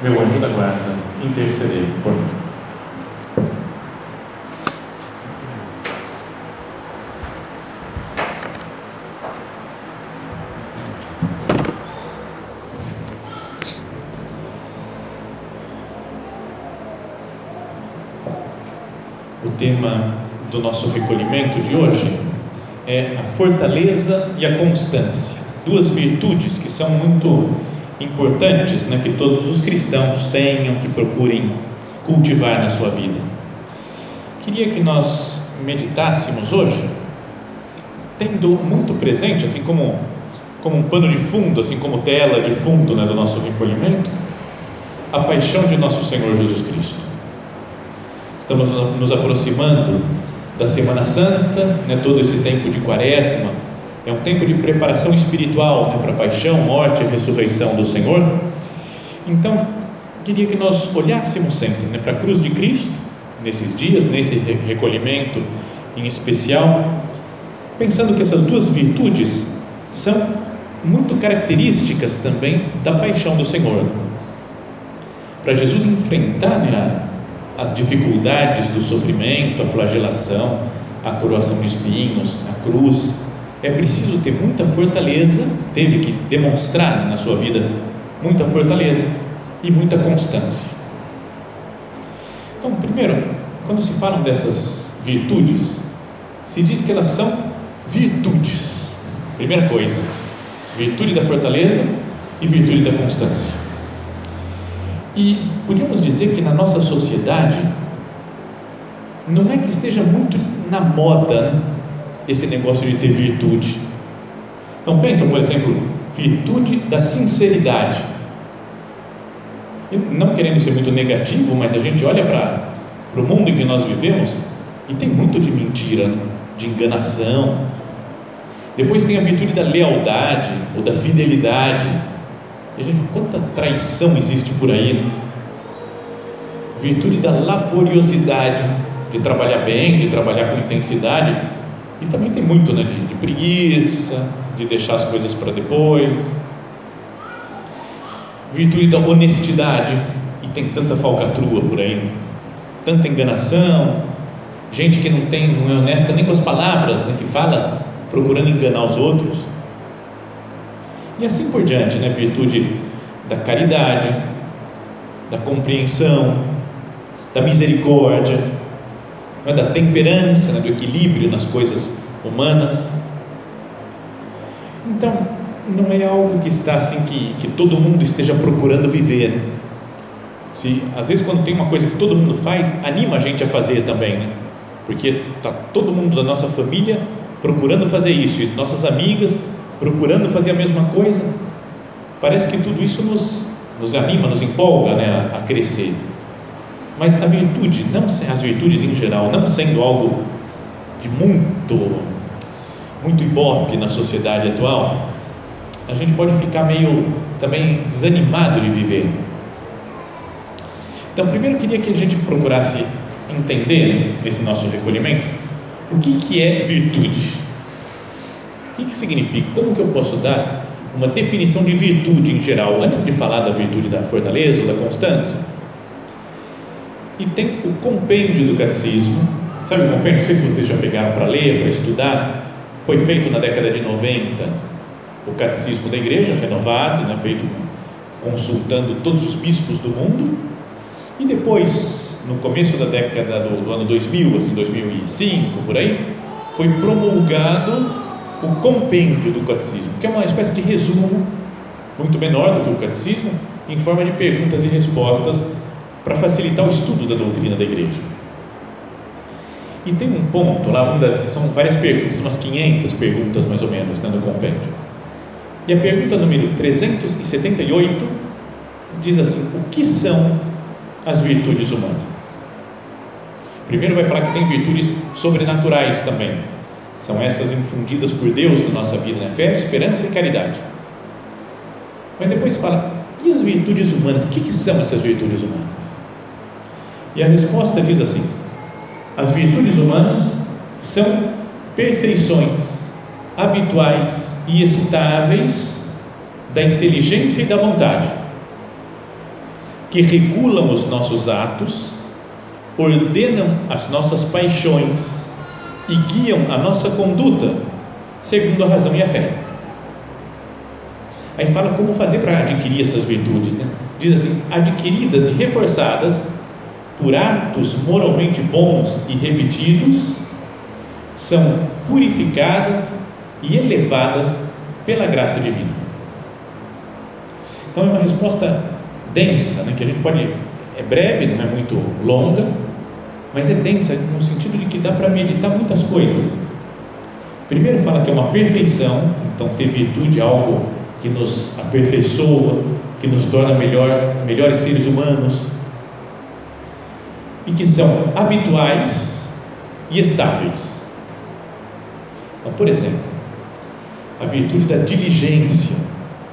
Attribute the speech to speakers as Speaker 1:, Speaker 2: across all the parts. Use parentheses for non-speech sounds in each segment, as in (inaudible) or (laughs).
Speaker 1: meu anjo da guarda, intercedei por mim. O tema do nosso recolhimento de hoje é a fortaleza e a constância, duas virtudes que são muito importantes né, que todos os cristãos tenham, que procurem cultivar na sua vida. Queria que nós meditássemos hoje, tendo muito presente, assim como, como um pano de fundo, assim como tela de fundo né, do nosso recolhimento, a paixão de nosso Senhor Jesus Cristo. Estamos nos aproximando da Semana Santa, né, todo esse tempo de quaresma, é um tempo de preparação espiritual né, para a paixão, morte e ressurreição do Senhor. Então, queria que nós olhássemos sempre né, para a cruz de Cristo, nesses dias, nesse recolhimento em especial, pensando que essas duas virtudes são muito características também da paixão do Senhor. Para Jesus enfrentar né, as dificuldades do sofrimento, a flagelação, a coroação de espinhos, a cruz, é preciso ter muita fortaleza, teve que demonstrar na sua vida muita fortaleza e muita constância. Então, primeiro, quando se falam dessas virtudes, se diz que elas são virtudes. Primeira coisa, virtude da fortaleza e virtude da constância. E podemos dizer que na nossa sociedade não é que esteja muito na moda, né? Esse negócio de ter virtude. Então pensa, por exemplo, virtude da sinceridade. Não querendo ser muito negativo, mas a gente olha para, o mundo em que nós vivemos e tem muito de mentira, de enganação. Depois tem a virtude da lealdade ou da fidelidade. E a gente fala, quanta traição existe por aí. Né? Virtude da laboriosidade, de trabalhar bem, de trabalhar com intensidade e também tem muito né, de, de preguiça, de deixar as coisas para depois. Virtude da honestidade, e tem tanta falcatrua por aí, tanta enganação, gente que não tem, não é honesta nem com as palavras, né, que fala procurando enganar os outros. E assim por diante, né, virtude da caridade, da compreensão, da misericórdia, é da temperança, né, do equilíbrio nas coisas humanas. Então, não é algo que está assim que, que todo mundo esteja procurando viver. Se, às vezes, quando tem uma coisa que todo mundo faz, anima a gente a fazer também, né? porque está todo mundo da nossa família procurando fazer isso, e nossas amigas procurando fazer a mesma coisa. Parece que tudo isso nos, nos anima, nos empolga né, a, a crescer. Mas a virtude, não as virtudes em geral, não sendo algo de muito muito ibope na sociedade atual, a gente pode ficar meio também desanimado de viver. Então, primeiro eu queria que a gente procurasse entender nesse nosso recolhimento o que, que é virtude. O que, que significa? Como que eu posso dar uma definição de virtude em geral, antes de falar da virtude da fortaleza ou da constância? E tem o compêndio do catecismo. Sabe o compêndio? Não sei se vocês já pegaram para ler, para estudar. Foi feito na década de 90 o catecismo da igreja, renovado, né, feito consultando todos os bispos do mundo. E depois, no começo da década do, do ano 2000, assim, 2005, por aí, foi promulgado o compêndio do catecismo, que é uma espécie de resumo muito menor do que o catecismo, em forma de perguntas e respostas para facilitar o estudo da doutrina da igreja. E tem um ponto lá, das, são várias perguntas, umas 500 perguntas mais ou menos né, no compêndio. E a pergunta número 378 diz assim: o que são as virtudes humanas? Primeiro vai falar que tem virtudes sobrenaturais também. São essas infundidas por Deus na nossa vida, né? fé, esperança e caridade. Mas depois fala, e as virtudes humanas? O que, que são essas virtudes humanas? E a resposta diz assim: as virtudes humanas são perfeições habituais e estáveis da inteligência e da vontade, que regulam os nossos atos, ordenam as nossas paixões e guiam a nossa conduta segundo a razão e a fé. Aí fala como fazer para adquirir essas virtudes, né? Diz assim: adquiridas e reforçadas por atos moralmente bons e repetidos, são purificadas e elevadas pela graça divina. Então é uma resposta densa, né, que a gente pode é breve, não é muito longa, mas é densa no sentido de que dá para meditar muitas coisas. Primeiro fala que é uma perfeição, então ter virtude é algo que nos aperfeiçoa, que nos torna melhor, melhores seres humanos e que são habituais e estáveis. Então, por exemplo, a virtude da diligência,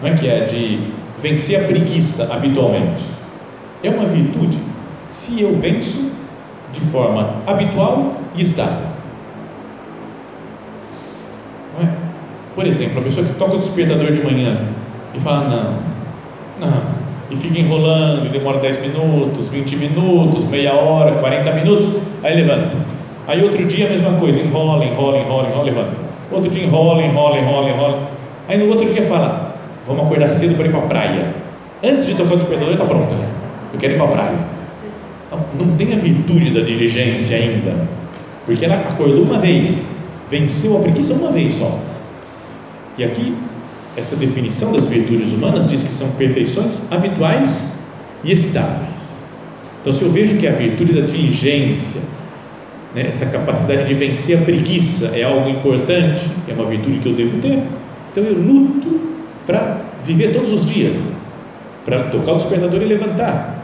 Speaker 1: não é que é de vencer a preguiça habitualmente. É uma virtude se eu venço de forma habitual e estável. É? Por exemplo, a pessoa que toca o despertador de manhã e fala: Não, não, e fica enrolando, e demora 10 minutos, 20 minutos, meia hora, 40 minutos, aí levanta. Aí outro dia a mesma coisa, enrola, enrola, enrola, enrola, levanta. Outro dia enrola, enrola, enrola, enrola. Aí no outro dia fala: Vamos acordar cedo para ir para a praia. Antes de tocar o despertador, está pronto. Eu quero ir para a praia não tem a virtude da diligência ainda, porque ela acordou uma vez, venceu a preguiça uma vez só. E aqui, essa definição das virtudes humanas diz que são perfeições habituais e estáveis. Então, se eu vejo que a virtude da diligência, né, essa capacidade de vencer a preguiça é algo importante, é uma virtude que eu devo ter, então eu luto para viver todos os dias, para tocar o despertador e levantar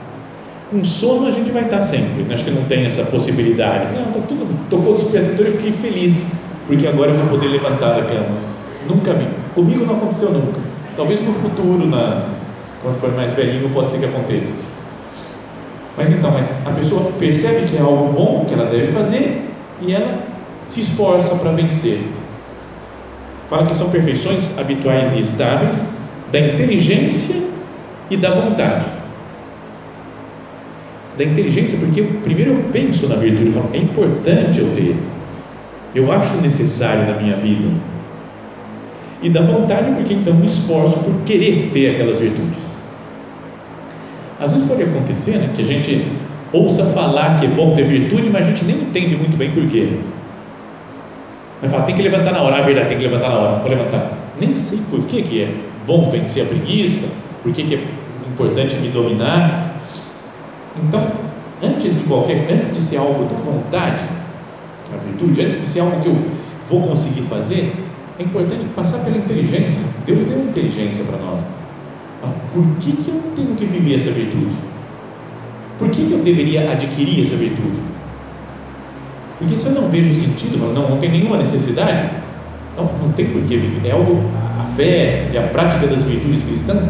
Speaker 1: com sono a gente vai estar sempre. Acho que não tem essa possibilidade. Não, tá tudo, tocou o despertador e fiquei feliz, porque agora eu vou poder levantar da cama. Nunca vi. Comigo não aconteceu nunca. Talvez no futuro, na, quando for mais velhinho, pode ser que aconteça. Mas então, mas a pessoa percebe que é algo bom que ela deve fazer e ela se esforça para vencer. Fala que são perfeições habituais e estáveis da inteligência e da vontade da inteligência, porque primeiro eu penso na virtude e falo, é importante eu ter, eu acho necessário na minha vida. E da vontade, porque então me esforço por querer ter aquelas virtudes. Às vezes pode acontecer né, que a gente ouça falar que é bom ter virtude, mas a gente nem entende muito bem por quê. Vai falar, tem que levantar na hora, ah, é verdade, tem que levantar na hora, vou levantar. Nem sei por que, que é bom vencer a preguiça, por que, que é importante me dominar, então, antes de qualquer, antes de ser algo da vontade, a virtude, antes de ser algo que eu vou conseguir fazer, é importante passar pela inteligência. Deus deu inteligência para nós. Por que, que eu tenho que viver essa virtude? Por que, que eu deveria adquirir essa virtude? Porque se eu não vejo sentido, não, não tem nenhuma necessidade, então não tem por que viver. É algo, a fé e a prática das virtudes cristãs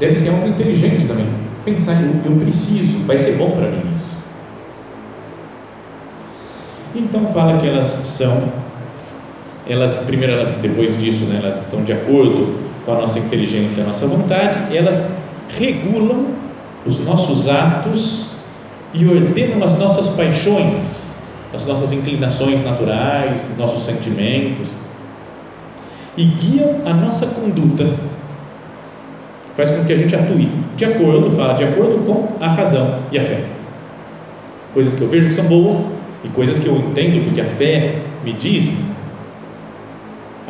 Speaker 1: deve ser algo inteligente também pensar, eu, eu preciso, vai ser bom para mim isso. Então fala que elas são, elas primeiro elas depois disso, né, elas estão de acordo com a nossa inteligência, a nossa vontade, elas regulam os nossos atos e ordenam as nossas paixões, as nossas inclinações naturais, nossos sentimentos e guiam a nossa conduta faz com que a gente atue de acordo, fala, de acordo com a razão e a fé. Coisas que eu vejo que são boas e coisas que eu entendo porque a fé me diz,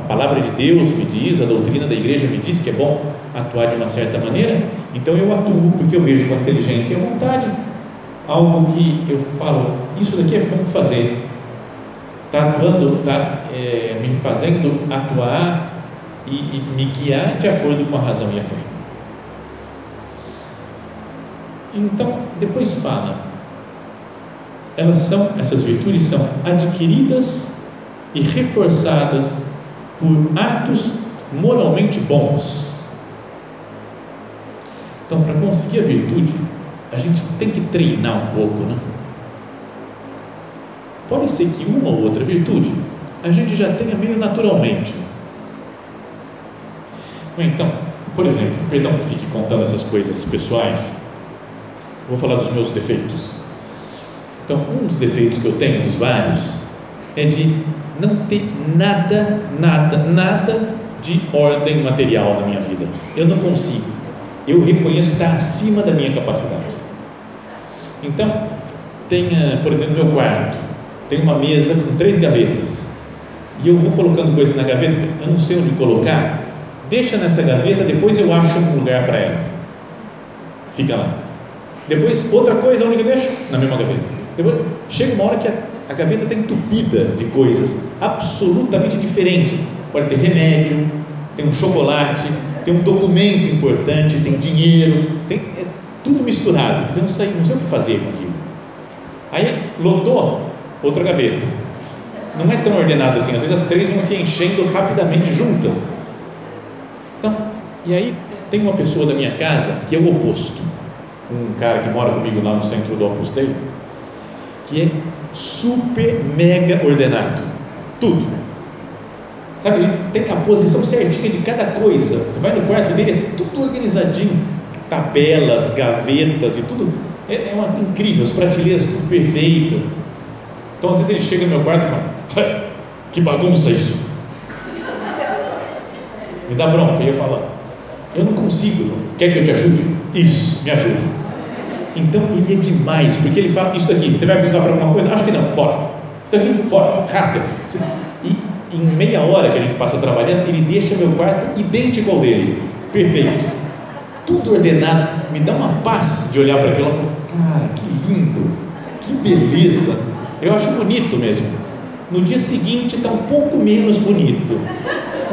Speaker 1: a palavra de Deus me diz, a doutrina da igreja me diz que é bom atuar de uma certa maneira, então eu atuo porque eu vejo com inteligência e vontade algo que eu falo, isso daqui é bom fazer, está atuando, está é, me fazendo atuar e, e me guiar de acordo com a razão e a fé. Então, depois fala, elas são, essas virtudes são adquiridas e reforçadas por atos moralmente bons. Então, para conseguir a virtude, a gente tem que treinar um pouco, né? Pode ser que uma ou outra virtude a gente já tenha meio naturalmente. Então, por exemplo, perdão que fique contando essas coisas pessoais, vou falar dos meus defeitos. Então, um dos defeitos que eu tenho, dos vários, é de não ter nada, nada, nada de ordem material na minha vida. Eu não consigo. Eu reconheço que está acima da minha capacidade. Então, tem, por exemplo, meu quarto, tem uma mesa com três gavetas. E eu vou colocando coisa na gaveta, eu não sei onde colocar. Deixa nessa gaveta, depois eu acho um lugar para ela. Fica lá. Depois, outra coisa, onde eu deixo? Na mesma gaveta. Depois, chega uma hora que a, a gaveta está entupida de coisas absolutamente diferentes. Pode ter remédio, tem um chocolate, tem um documento importante, tem dinheiro, tem é tudo misturado, eu não sei, não sei o que fazer com aquilo. Aí lotou outra gaveta. Não é tão ordenado assim, às vezes as três vão se enchendo rapidamente juntas. Então, e aí tem uma pessoa da minha casa que é o oposto. Um cara que mora comigo lá no centro do Opus Dei, que é super mega ordenado. Tudo. Sabe, ele tem a posição certinha de cada coisa. Você vai no quarto dele, é tudo organizadinho, tabelas, gavetas e tudo. É, é uma, incrível, as prateleiras tudo perfeitas. Então, às vezes ele chega no meu quarto e fala: Que bagunça isso! Me dá bronca. E eu falo: Eu não consigo. Quer que eu te ajude? Isso, me ajuda. Então ele é demais, porque ele fala isso aqui, você vai precisar para alguma coisa? Acho que não, fora. Isso aqui, fora, rasga. E em meia hora que a gente passa trabalhando, ele deixa meu quarto idêntico ao dele, perfeito. Tudo ordenado, me dá uma paz de olhar para aquilo e cara, que lindo, que beleza. Eu acho bonito mesmo. No dia seguinte está um pouco menos bonito.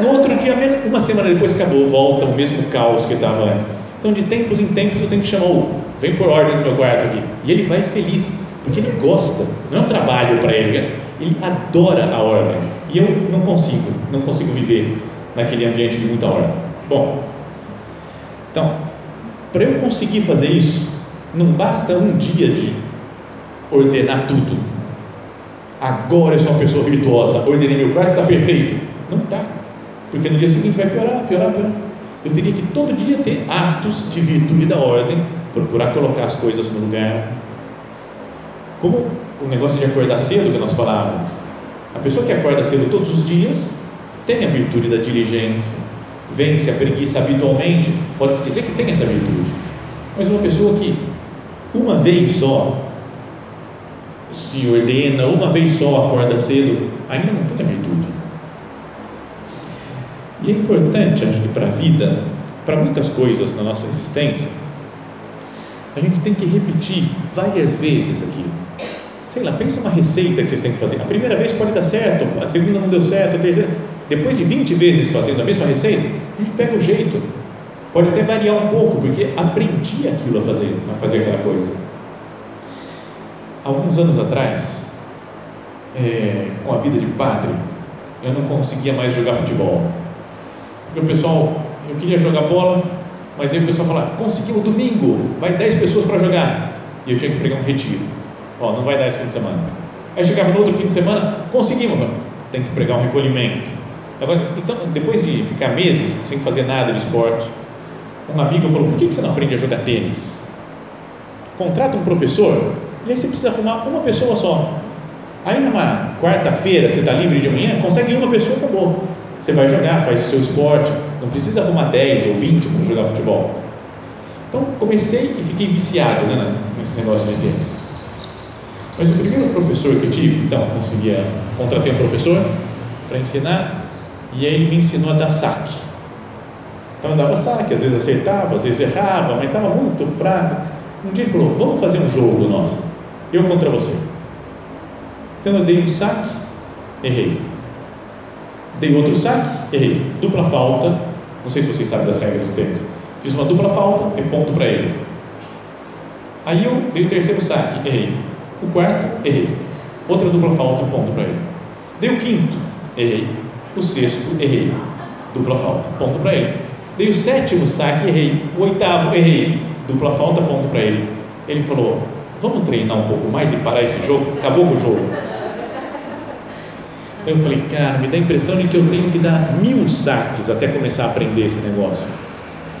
Speaker 1: No outro dia, uma semana depois acabou, volta o mesmo caos que estava antes. Então, de tempos em tempos, eu tenho que chamar o vem por ordem no meu quarto aqui. E ele vai feliz, porque ele gosta, não é um trabalho para ele, né? ele adora a ordem. E eu não consigo, não consigo viver naquele ambiente de muita ordem. Bom, então, para eu conseguir fazer isso, não basta um dia de ordenar tudo. Agora eu sou uma pessoa virtuosa, ordenei meu quarto, está perfeito. Não está, porque no dia seguinte vai piorar, piorar, piorar. Eu teria que todo dia ter atos de virtude da ordem procurar colocar as coisas no lugar. Como o negócio de acordar cedo que nós falávamos. A pessoa que acorda cedo todos os dias tem a virtude da diligência, vence a preguiça habitualmente, pode-se dizer que tem essa virtude. Mas uma pessoa que uma vez só se ordena, uma vez só acorda cedo, ainda não tem a virtude. E é importante, acho que para a vida, para muitas coisas na nossa existência, a gente tem que repetir várias vezes aquilo. Sei lá, pensa uma receita que vocês têm que fazer. A primeira vez pode dar certo, a segunda não deu certo, a terceira. Depois de 20 vezes fazendo a mesma receita, a gente pega o jeito. Pode até variar um pouco, porque aprendi aquilo a fazer, a fazer aquela coisa. Alguns anos atrás, é, com a vida de padre, eu não conseguia mais jogar futebol. Porque o pessoal, eu queria jogar bola, mas aí o pessoal fala, conseguimos domingo, vai 10 pessoas para jogar. E eu tinha que pregar um retiro. Ó, não vai dar esse fim de semana. Aí chegava no outro fim de semana, conseguimos, tem que pregar um recolhimento. Então, depois de ficar meses sem fazer nada de esporte, um amigo falou: por que você não aprende a jogar tênis? Contrata um professor e aí você precisa arrumar uma pessoa só. Aí numa quarta-feira, você está livre de manhã, consegue uma pessoa, acabou. Você vai jogar, faz o seu esporte, não precisa arrumar 10 ou 20 para jogar futebol. Então comecei e fiquei viciado né, nesse negócio de tênis. Mas o primeiro professor que eu tive, então, conseguia, contratei um professor para ensinar e aí ele me ensinou a dar saque. Então eu dava saque, às vezes acertava, às vezes errava, mas estava muito fraco. Um dia ele falou: Vamos fazer um jogo nosso, eu contra você. Então eu dei um saque, errei. Dei outro saque, errei. Dupla falta. Não sei se vocês sabem das regras do tênis. Fiz uma dupla falta e ponto para ele. Aí eu dei o terceiro saque, errei. O quarto, errei. Outra dupla falta, ponto para ele. Dei o quinto, errei. O sexto, errei. Dupla falta, ponto para ele. Dei o sétimo saque, errei. O oitavo, errei. Dupla falta, ponto para ele. Ele falou: Vamos treinar um pouco mais e parar esse jogo? Acabou com o jogo. Então eu falei, cara, me dá a impressão de que eu tenho que dar mil saques até começar a aprender esse negócio.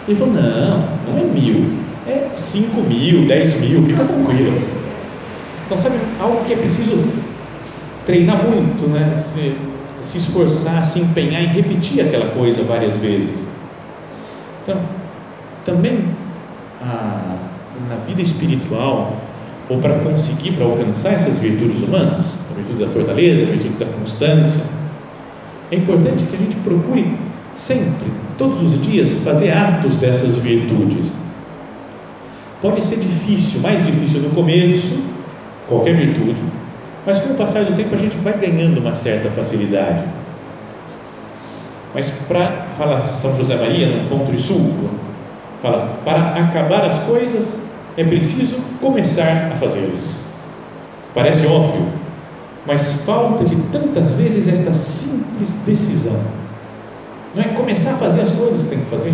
Speaker 1: Ele falou, não, não é mil, é cinco mil, dez mil, fica tranquilo. Então, sabe, algo que é preciso treinar muito, né? Se, se esforçar, se empenhar em repetir aquela coisa várias vezes. Então, também a, na vida espiritual, ou para conseguir, para alcançar essas virtudes humanas, a virtude da fortaleza, a virtude da constância, é importante que a gente procure sempre, todos os dias, fazer atos dessas virtudes. Pode ser difícil, mais difícil no começo, qualquer virtude, mas com o passar do tempo a gente vai ganhando uma certa facilidade. Mas para, fala São José Maria, no ponto de sulco, fala, para acabar as coisas é preciso começar a fazê-las. Parece óbvio, mas falta de tantas vezes esta simples decisão. Não é começar a fazer as coisas que tem que fazer.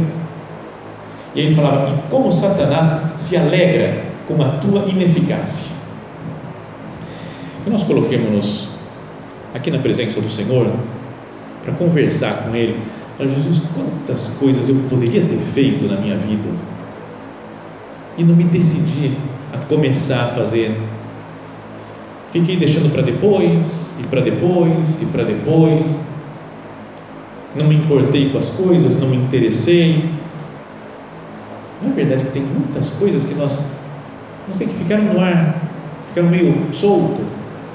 Speaker 1: E ele falava: e como Satanás se alegra com a tua ineficácia. E nós coloquemos-nos aqui na presença do Senhor para conversar com Ele. Jesus, quantas coisas eu poderia ter feito na minha vida e não me decidi a começar a fazer. Fiquei deixando para depois, e para depois, e para depois. Não me importei com as coisas, não me interessei. Não é verdade que tem muitas coisas que nós, não sei, que ficaram no ar, ficaram meio solto,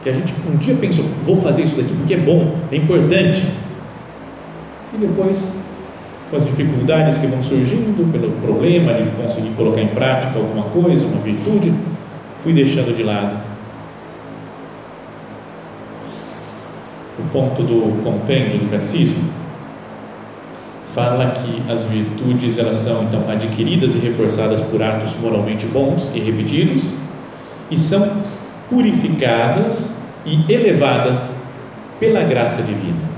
Speaker 1: que a gente um dia pensou, vou fazer isso daqui porque é bom, é importante. E depois com as dificuldades que vão surgindo, pelo problema de conseguir colocar em prática alguma coisa, uma virtude, fui deixando de lado. O ponto do compêndio do catecismo fala que as virtudes elas são então adquiridas e reforçadas por atos moralmente bons e repetidos e são purificadas e elevadas pela graça divina.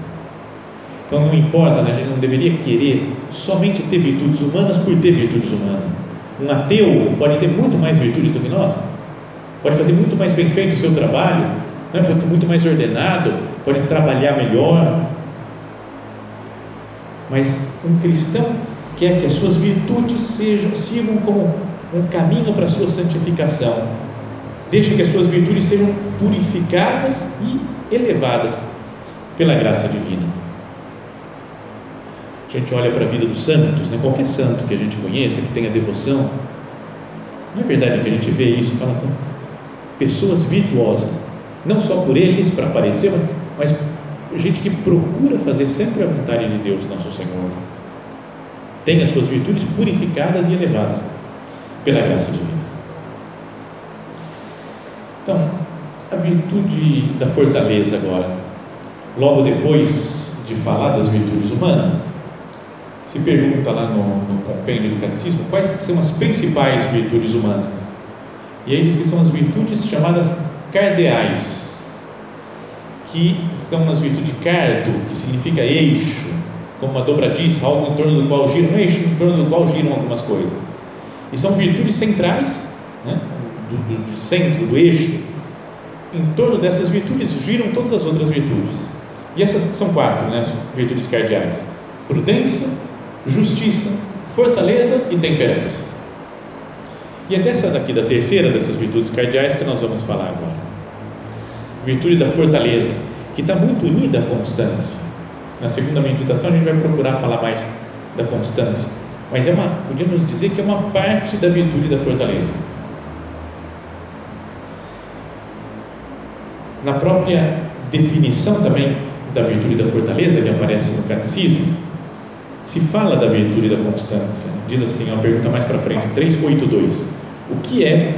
Speaker 1: Então não importa, né? a gente não deveria querer somente ter virtudes humanas por ter virtudes humanas. Um ateu pode ter muito mais virtudes do que nós, pode fazer muito mais bem feito o seu trabalho, né? pode ser muito mais ordenado, pode trabalhar melhor. Mas um cristão quer que as suas virtudes sejam, sirvam como um caminho para a sua santificação. Deixa que as suas virtudes sejam purificadas e elevadas pela graça divina a gente olha para a vida dos santos, né? qualquer santo que a gente conheça, que tenha devoção, não é verdade que a gente vê isso, fala assim, pessoas virtuosas, não só por eles, para aparecer, mas gente que procura fazer sempre a vontade de Deus, nosso Senhor, tem as suas virtudes purificadas e elevadas pela graça divina. Então, a virtude da fortaleza agora, logo depois de falar das virtudes humanas, se pergunta lá no, no compêndio do catecismo quais são as principais virtudes humanas. E aí diz que são as virtudes chamadas cardeais, que são as virtudes cardo, que significa eixo, como uma dobradiça, algo em torno do qual gira, um eixo em torno do qual giram algumas coisas. E são virtudes centrais, né, do, do, do centro, do eixo. Em torno dessas virtudes giram todas as outras virtudes. E essas são quatro, né, virtudes cardeais: prudência, justiça, fortaleza e temperança. E é dessa daqui, da terceira dessas virtudes cardeais que nós vamos falar agora. Virtude da fortaleza, que está muito unida à constância. Na segunda meditação a gente vai procurar falar mais da constância, mas é uma, podemos dizer que é uma parte da virtude da fortaleza. Na própria definição também da virtude da fortaleza que aparece no catecismo, se fala da virtude da constância. Diz assim, uma pergunta mais para frente, 382. O que é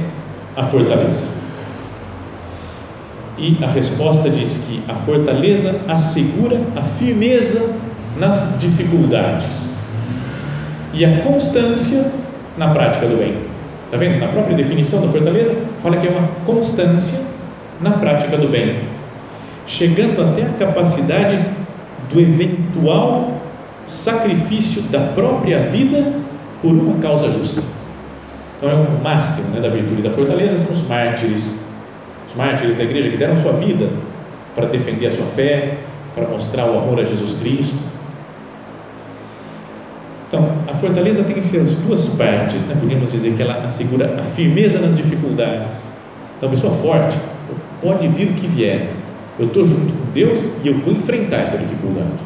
Speaker 1: a fortaleza? E a resposta diz que a fortaleza assegura a firmeza nas dificuldades e a constância na prática do bem. Está vendo? Na própria definição da fortaleza, fala que é uma constância na prática do bem, chegando até a capacidade do eventual sacrifício da própria vida por uma causa justa. Então é o máximo né, da virtude da fortaleza são os mártires, os mártires da igreja que deram sua vida para defender a sua fé, para mostrar o amor a Jesus Cristo. Então, a fortaleza tem essas duas partes, né? podemos dizer que ela assegura a firmeza nas dificuldades. Então, a pessoa forte pode vir o que vier, eu estou junto com Deus e eu vou enfrentar essa dificuldade.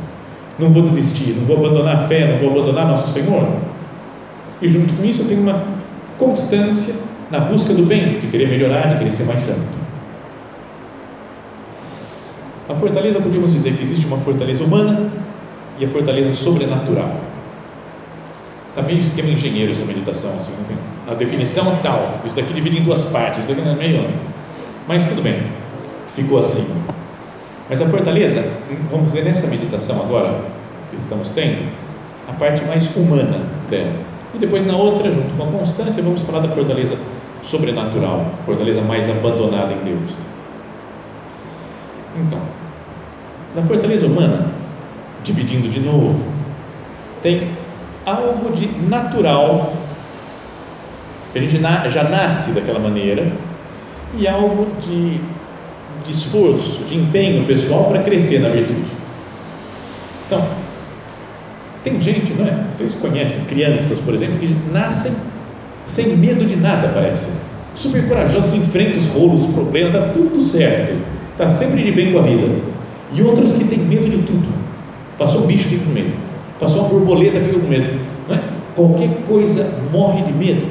Speaker 1: Não vou desistir, não vou abandonar a fé, não vou abandonar nosso Senhor. E junto com isso eu tenho uma constância na busca do bem, de querer melhorar, de querer ser mais santo. A fortaleza, podemos dizer que existe uma fortaleza humana e a fortaleza sobrenatural. Está meio esquema engenheiro essa meditação, assim, não tem? A definição tal, isso daqui divide em duas partes, isso aqui não é meio. Mas tudo bem, ficou assim. Mas a fortaleza, vamos dizer nessa meditação agora que estamos tendo, a parte mais humana dela. E depois na outra, junto com a constância, vamos falar da fortaleza sobrenatural, fortaleza mais abandonada em Deus. Então, na fortaleza humana, dividindo de novo, tem algo de natural, que a gente já nasce daquela maneira, e algo de de esforço, de empenho pessoal para crescer na virtude. Então, tem gente, não é? Vocês conhecem crianças, por exemplo, que nascem sem medo de nada, parece. Super corajosos, que enfrentam os rolos, os problemas, está tudo certo, está sempre de bem com a vida. E outros que têm medo de tudo. Passou um bicho, fica com medo. Passou uma borboleta, fica com medo. Não é? Qualquer coisa morre de medo.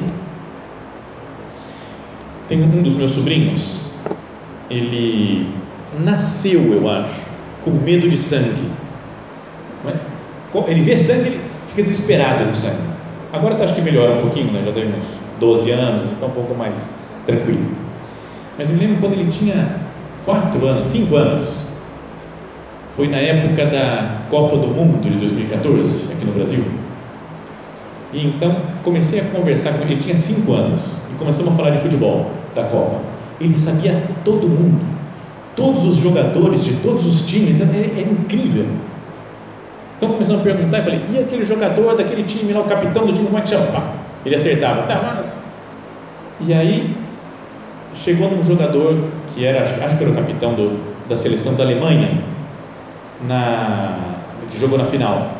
Speaker 1: Tem um dos meus sobrinhos, ele nasceu, eu acho, com medo de sangue. Ele vê sangue, ele fica desesperado com sangue. Agora tá, acho que melhora um pouquinho, né? já tem uns 12 anos, está um pouco mais tranquilo. Mas eu me lembro quando ele tinha 4 anos, 5 anos, foi na época da Copa do Mundo de 2014, aqui no Brasil. E então comecei a conversar com ele, ele tinha 5 anos, e começamos a falar de futebol, da Copa ele sabia todo mundo, todos os jogadores de todos os times, era, era incrível. Então começamos a perguntar e falei, e aquele jogador daquele time lá, o capitão do time, como é que chama? Pá, ele acertava, tá, e aí chegou num jogador que era, acho, acho que era o capitão do, da seleção da Alemanha, na, que jogou na final,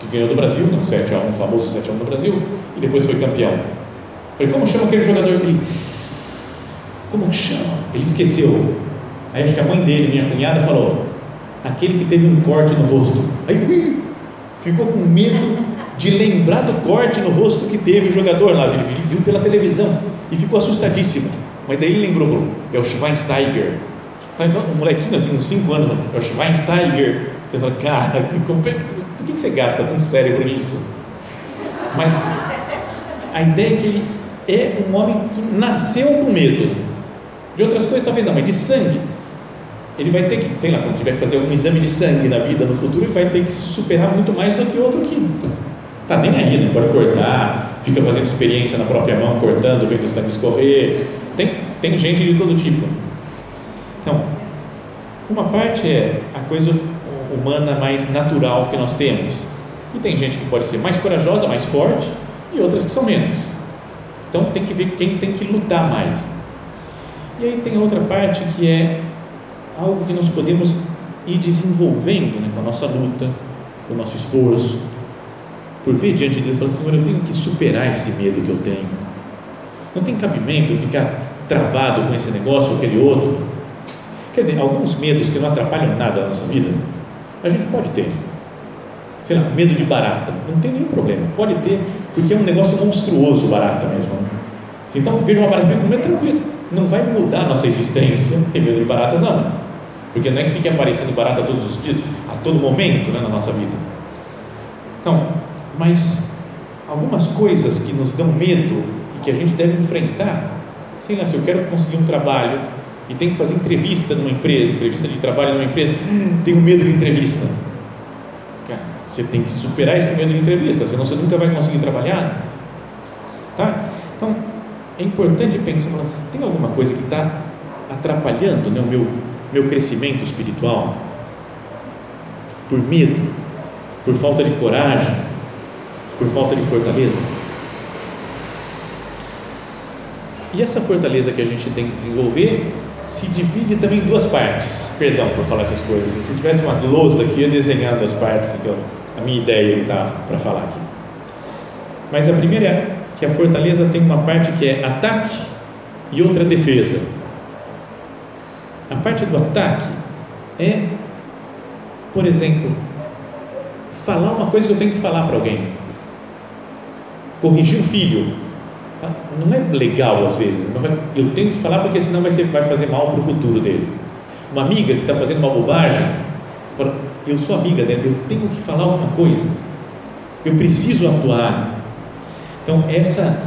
Speaker 1: que ganhou do Brasil, no 7x1, famoso 7x1 do Brasil, e depois foi campeão. Falei, como chama aquele jogador? Ele, como chama? Ele esqueceu. Aí acho que a mãe dele, minha cunhada, falou: aquele que teve um corte no rosto. Aí (laughs) ficou com medo de lembrar do corte no rosto que teve o jogador lá. Ele viu pela televisão e ficou assustadíssimo. Mas daí ele lembrou: é o Schweinsteiger. Mas um molequinho assim, uns 5 anos, é o Schweinsteiger. Você fala, cara, (laughs) por que você gasta tanto cérebro nisso? Mas a ideia é que ele é um homem que nasceu com medo de outras coisas talvez não, mas de sangue. Ele vai ter que, sei lá, quando tiver que fazer um exame de sangue na vida no futuro, ele vai ter que se superar muito mais do que outro que está nem aí, não pode cortar, fica fazendo experiência na própria mão, cortando, vendo o sangue escorrer. Tem, tem gente de todo tipo. Então, uma parte é a coisa humana mais natural que nós temos. E tem gente que pode ser mais corajosa, mais forte, e outras que são menos. Então tem que ver quem tem que lutar mais. E aí tem outra parte que é algo que nós podemos ir desenvolvendo né, com a nossa luta, com o nosso esforço, por vir diante de Deus e falar, Senhor, eu tenho que superar esse medo que eu tenho. Não tem cabimento ficar travado com esse negócio ou aquele outro. Quer dizer, alguns medos que não atrapalham nada na nossa vida, a gente pode ter. Sei lá, medo de barata, não tem nenhum problema, pode ter, porque é um negócio monstruoso barata mesmo. Né? Então, veja uma barata, com medo tranquilo não vai mudar a nossa existência ter medo de barata, não. Porque não é que fique aparecendo barata todos os dias, a todo momento né, na nossa vida. Então, mas algumas coisas que nos dão medo e que a gente deve enfrentar, sei lá, se eu quero conseguir um trabalho e tenho que fazer entrevista numa empresa, entrevista de trabalho numa empresa, tenho medo de entrevista. você tem que superar esse medo de entrevista, senão você nunca vai conseguir trabalhar. Tá? Então, é importante pensar, falar, tem alguma coisa que está atrapalhando né, o meu, meu crescimento espiritual? Por medo, por falta de coragem, por falta de fortaleza? E essa fortaleza que a gente tem que desenvolver se divide também em duas partes. Perdão por falar essas coisas. Se tivesse uma lousa aqui, ia desenhando as partes, eu, a minha ideia está para falar aqui. Mas a primeira é que a fortaleza tem uma parte que é ataque e outra defesa. A parte do ataque é, por exemplo, falar uma coisa que eu tenho que falar para alguém. Corrigir um filho. Tá? Não é legal às vezes. Eu tenho que falar porque senão vai, ser, vai fazer mal para o futuro dele. Uma amiga que está fazendo uma bobagem, eu sou amiga dela, eu tenho que falar uma coisa. Eu preciso atuar. Então, essa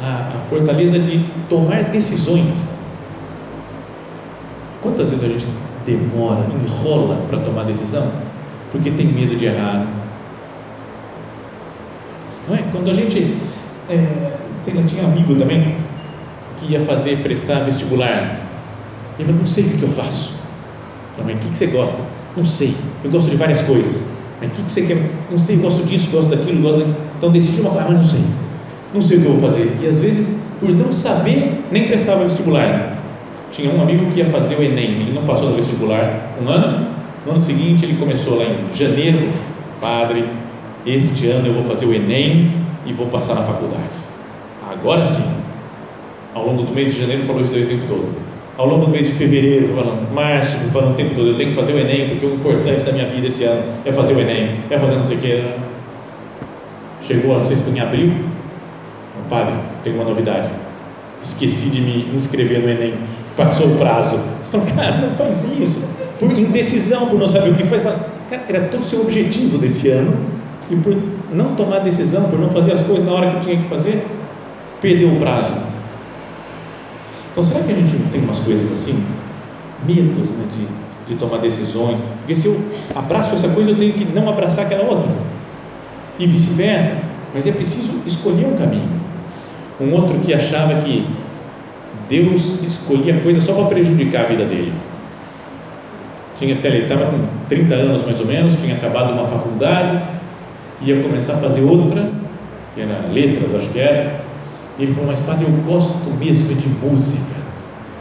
Speaker 1: a, a fortaleza de tomar decisões. Quantas vezes a gente demora, enrola para tomar decisão? Porque tem medo de errar. Não é? Quando a gente, é, sei lá, tinha um amigo também que ia fazer, prestar vestibular. Ele falou, não sei o que eu faço. Falei, o que você gosta? Não sei, eu gosto de várias coisas. Mas o que você quer? Não sei, gosto disso, gosto daquilo, gosto daquilo. Então decide uma coisa, ah, mas não sei não sei o que eu vou fazer. E às vezes, por não saber, nem prestava vestibular. Tinha um amigo que ia fazer o Enem, ele não passou no vestibular um ano, no ano seguinte ele começou lá em janeiro, padre, este ano eu vou fazer o Enem e vou passar na faculdade. Agora sim, ao longo do mês de janeiro falou isso daí o tempo todo. Ao longo do mês de fevereiro, falando, março, falando o tempo todo, eu tenho que fazer o Enem, porque o importante da minha vida esse ano é fazer o Enem, é fazer não sei o que. Chegou, não sei se foi em abril, Padre, tem uma novidade. Esqueci de me inscrever no Enem. Passou o prazo. Você fala, cara, não faz isso. Por indecisão, por não saber o que faz. Cara, era todo o seu objetivo desse ano. E por não tomar decisão, por não fazer as coisas na hora que tinha que fazer, perdeu o prazo. Então, será que a gente não tem umas coisas assim? Medos né, de, de tomar decisões. Porque se eu abraço essa coisa, eu tenho que não abraçar aquela outra. E vice-versa. Mas é preciso escolher um caminho. Um outro que achava que Deus escolhia coisa só para prejudicar a vida dele. Tinha, sei lá, ele estava com 30 anos mais ou menos, tinha acabado uma faculdade, ia começar a fazer outra, que era letras, acho que era. E ele falou, mas padre, eu gosto mesmo de música.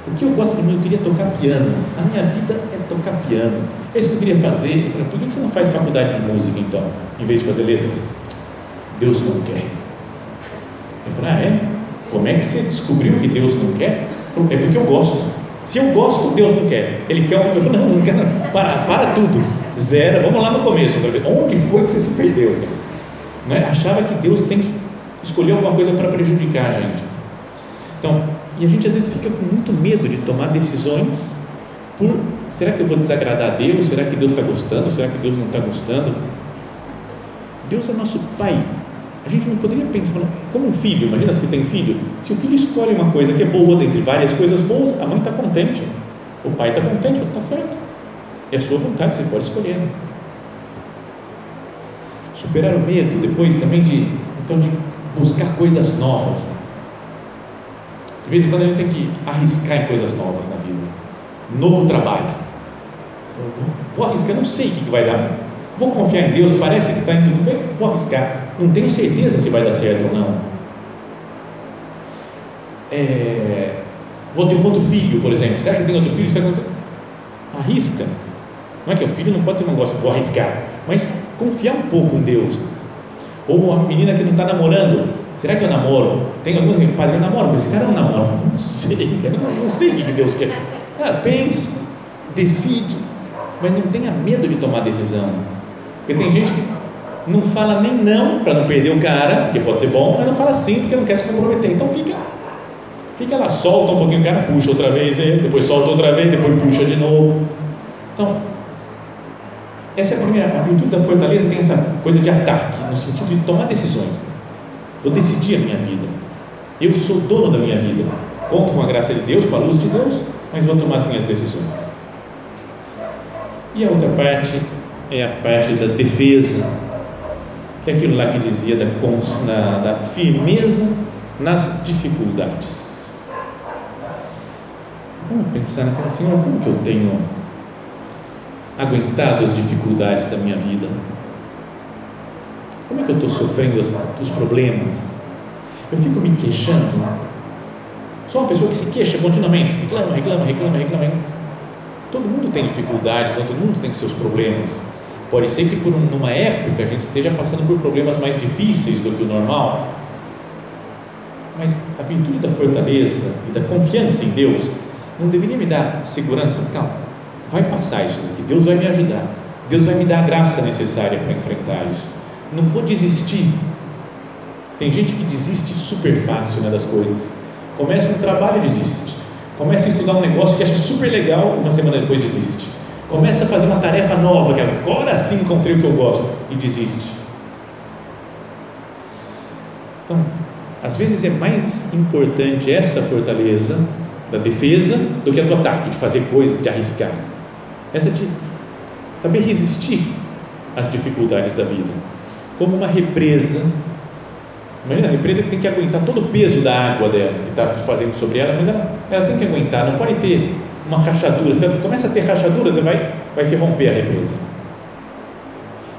Speaker 1: O que eu gosto música? Eu queria tocar piano. A minha vida é tocar piano. É isso que eu queria fazer. Eu falei, por que você não faz faculdade de música então, em vez de fazer letras? Deus não quer. Eu falei, ah, é? Como é que você descobriu que Deus não quer? Falei, é porque eu gosto. Se eu gosto, Deus não quer. Ele quer. Eu falei, não, não quer. Para, para tudo. Zero. Vamos lá no começo. Onde foi que você se perdeu? É? Achava que Deus tem que escolher alguma coisa para prejudicar a gente. Então, e a gente às vezes fica com muito medo de tomar decisões por será que eu vou desagradar a Deus? Será que Deus está gostando? Será que Deus não está gostando? Deus é nosso Pai a gente não poderia pensar, como um filho, imagina se tem filho, se o filho escolhe uma coisa que é boa dentre várias coisas boas, a mãe está contente, o pai está contente, está certo, é a sua vontade, você pode escolher. Superar o medo, depois também de, então, de buscar coisas novas. De vez em quando a gente tem que arriscar em coisas novas na vida. Novo trabalho. Então, vou arriscar, não sei o que vai dar. Vou confiar em Deus, parece que está indo tudo bem, vou arriscar não tenho certeza se vai dar certo ou não. É, vou ter um outro filho, por exemplo. Será que tem outro filho? Será que outro... Arrisca. Não é que o filho não pode ser um negócio, vou arriscar, mas confiar um pouco em Deus. Ou uma menina que não está namorando, será que eu namoro? Tem alguns que padre, eu namoro, mas esse cara não namora. não sei, não, não sei o que Deus quer. Ah, pense, decide, mas não tenha medo de tomar decisão. Porque tem gente que não fala nem não para não perder o cara, porque pode ser bom, mas não fala sim porque não quer se comprometer. Então fica, fica lá, solta um pouquinho o cara, puxa outra vez, depois solta outra vez, depois puxa de novo. Então, essa é a primeira, a virtude da fortaleza tem essa coisa de ataque, no sentido de tomar decisões. Vou decidir a minha vida. Eu sou dono da minha vida. Conto com a graça de Deus, com a luz de Deus, mas vou tomar as minhas decisões. E a outra parte é a parte da defesa que é aquilo lá que dizia da, da, da firmeza nas dificuldades. Vamos pensar e falar, Senhor, como que eu tenho aguentado as dificuldades da minha vida? Como é que eu estou sofrendo os, os problemas? Eu fico me queixando. Sou uma pessoa que se queixa continuamente, reclama, reclama, reclama, reclama. Todo mundo tem dificuldades, né? todo mundo tem seus problemas. Pode ser que por um, numa época a gente esteja passando por problemas mais difíceis do que o normal, mas a virtude da fortaleza e da confiança em Deus não deveria me dar segurança? Calma, vai passar isso daqui, Deus vai me ajudar, Deus vai me dar a graça necessária para enfrentar isso. Não vou desistir. Tem gente que desiste super fácil né, das coisas. Começa um trabalho e desiste. Começa a estudar um negócio que acha super legal, uma semana depois desiste. Começa a fazer uma tarefa nova, que agora sim encontrei o que eu gosto, e desiste. Então, às vezes é mais importante essa fortaleza da defesa do que a do ataque, de fazer coisas, de arriscar. Essa de saber resistir às dificuldades da vida, como uma represa. Imagina a represa que tem que aguentar todo o peso da água dela, que está fazendo sobre ela, mas ela, ela tem que aguentar, não pode ter uma rachadura. Começa a ter rachaduras, vai, vai se romper a represa.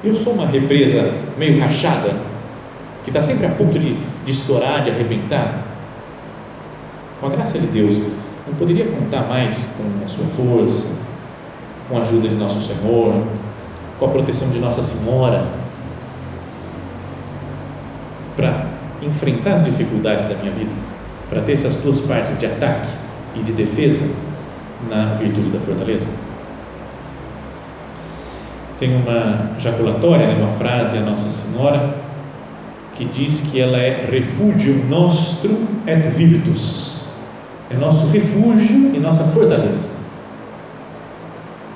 Speaker 1: Eu sou uma represa meio rachada, que está sempre a ponto de, de estourar, de arrebentar. Com a graça de Deus, não poderia contar mais com a sua força, com a ajuda de nosso Senhor, com a proteção de Nossa Senhora, para enfrentar as dificuldades da minha vida, para ter essas duas partes de ataque e de defesa na virtude da fortaleza. Tem uma jaculatória, né, uma frase a Nossa Senhora que diz que ela é refúgio nostro et virtus é nosso refúgio e nossa fortaleza.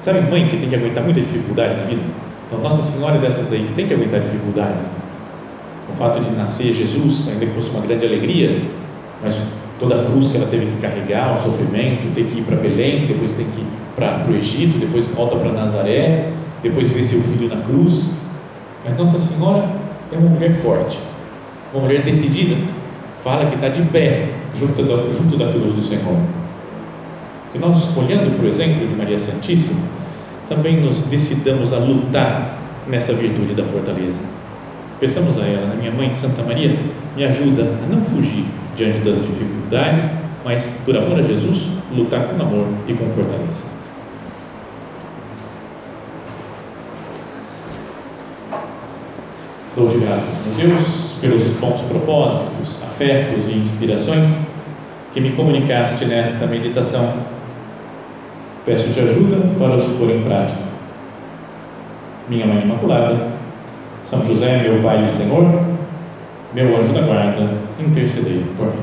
Speaker 1: Sabe, mãe que tem que aguentar muita dificuldade na vida? Então, Nossa Senhora é dessas daí que tem que aguentar dificuldade. O fato de nascer Jesus, ainda que fosse uma grande alegria, mas toda a cruz que ela teve que carregar, o sofrimento, ter que ir para Belém, depois tem que ir para o Egito, depois volta para Nazaré, depois vê seu filho na cruz. Mas Nossa Senhora é uma mulher forte, uma mulher decidida, fala que está de pé junto da, junto da cruz do Senhor. E nós, olhando o exemplo de Maria Santíssima, também nos decidamos a lutar nessa virtude da fortaleza. Pensamos a ela, minha mãe Santa Maria, me ajuda a não fugir diante das dificuldades, mas por amor a Jesus, lutar com amor e com fortaleza. Dou-te graças, meu Deus, pelos bons propósitos, afetos e inspirações que me comunicaste nesta meditação. Peço-te ajuda para os pôr em prática. Minha Mãe Imaculada, São José, meu Pai e Senhor, meu anjo da guarda, intercedei por mim.